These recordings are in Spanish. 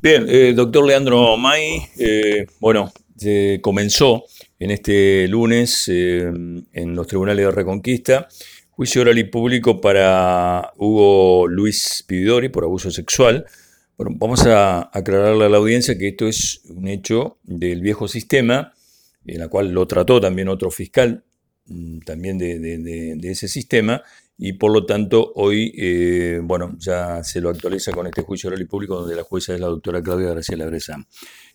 Bien, eh, doctor Leandro May, eh, bueno, se comenzó en este lunes eh, en los tribunales de Reconquista juicio oral y público para Hugo Luis Pidori por abuso sexual. Bueno, vamos a aclararle a la audiencia que esto es un hecho del viejo sistema, en la cual lo trató también otro fiscal, mm, también de ese sistema, y por lo tanto hoy, eh, bueno, ya se lo actualiza con este juicio oral y público donde la jueza es la doctora Claudia Graciela Bresa.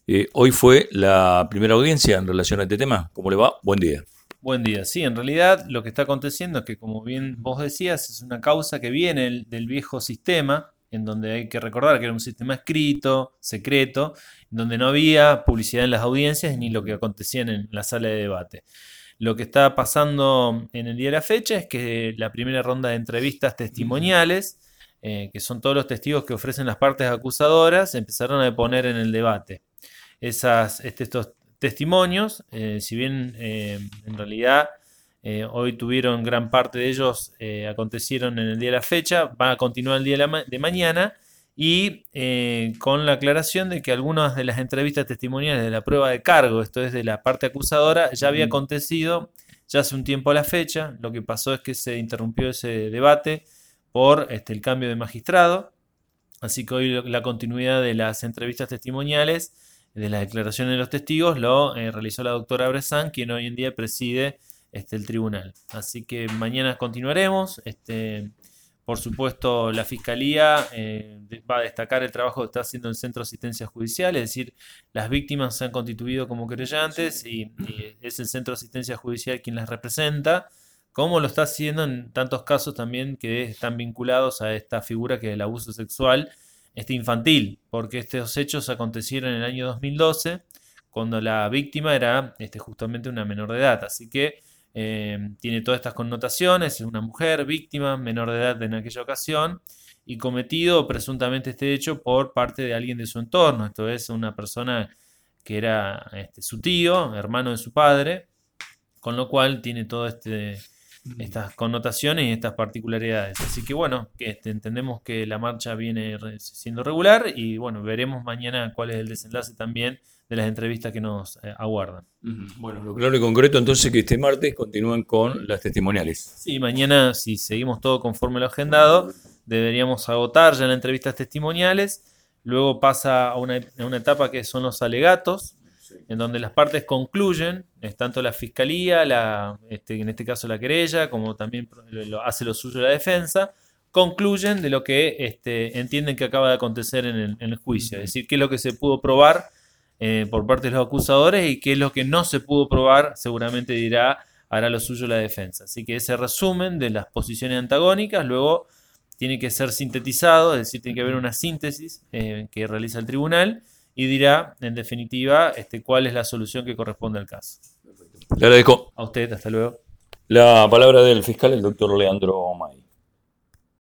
Eh, hoy fue la primera audiencia en relación a este tema. ¿Cómo le va? Buen día. Buen día. Sí, en realidad lo que está aconteciendo es que, como bien vos decías, es una causa que viene del viejo sistema, en donde hay que recordar que era un sistema escrito, secreto, donde no había publicidad en las audiencias ni lo que acontecía en la sala de debate. Lo que está pasando en el día de la fecha es que la primera ronda de entrevistas testimoniales, eh, que son todos los testigos que ofrecen las partes acusadoras, empezaron a poner en el debate. Esas, este, estos testimonios, eh, si bien eh, en realidad hoy tuvieron gran parte de ellos, acontecieron en el día de la fecha, van a continuar el día de mañana y eh, con la aclaración de que algunas de las entrevistas testimoniales de la prueba de cargo, esto es de la parte acusadora, ya había acontecido ya hace un tiempo a la fecha. Lo que pasó es que se interrumpió ese debate por este, el cambio de magistrado. Así que hoy la continuidad de las entrevistas testimoniales, de las declaraciones de los testigos, lo eh, realizó la doctora Bressan, quien hoy en día preside este, el tribunal. Así que mañana continuaremos. Este, por supuesto, la Fiscalía eh, va a destacar el trabajo que está haciendo el Centro de Asistencia Judicial, es decir, las víctimas se han constituido como querellantes y, es el Centro de Asistencia Judicial quien las representa, como lo está haciendo en tantos casos también que están vinculados a esta figura que es el abuso sexual este infantil, porque estos hechos acontecieron en el año 2012, cuando la víctima era este, justamente una menor de edad. Así que eh, tiene todas estas connotaciones, es una mujer víctima, menor de edad en aquella ocasión, y cometido presuntamente este hecho por parte de alguien de su entorno, esto es una persona que era este, su tío, hermano de su padre, con lo cual tiene todas este, estas connotaciones y estas particularidades. Así que bueno, que este, entendemos que la marcha viene siendo regular y bueno, veremos mañana cuál es el desenlace también de las entrevistas que nos eh, aguardan. Bueno, lo claro y concreto entonces que este martes continúan con las testimoniales. Sí, mañana si seguimos todo conforme lo agendado, deberíamos agotar ya las entrevistas testimoniales, luego pasa a una, etapa que son los alegatos, en donde las partes concluyen, es tanto la fiscalía, la, este, en este caso la querella, como también lo, hace lo suyo la defensa, concluyen de lo que este, entienden que acaba de acontecer en el, en el juicio, es decir, qué es lo que se pudo probar eh, por parte de los acusadores y qué es lo que no se pudo probar, seguramente dirá, hará lo suyo la defensa. Así que ese resumen de las posiciones antagónicas luego tiene que ser sintetizado, es decir, tiene que haber una síntesis eh, que realiza el tribunal y dirá, en definitiva, este, cuál es la solución que corresponde al caso. Le agradezco. A usted, hasta luego. La palabra del fiscal, el doctor Leandro May.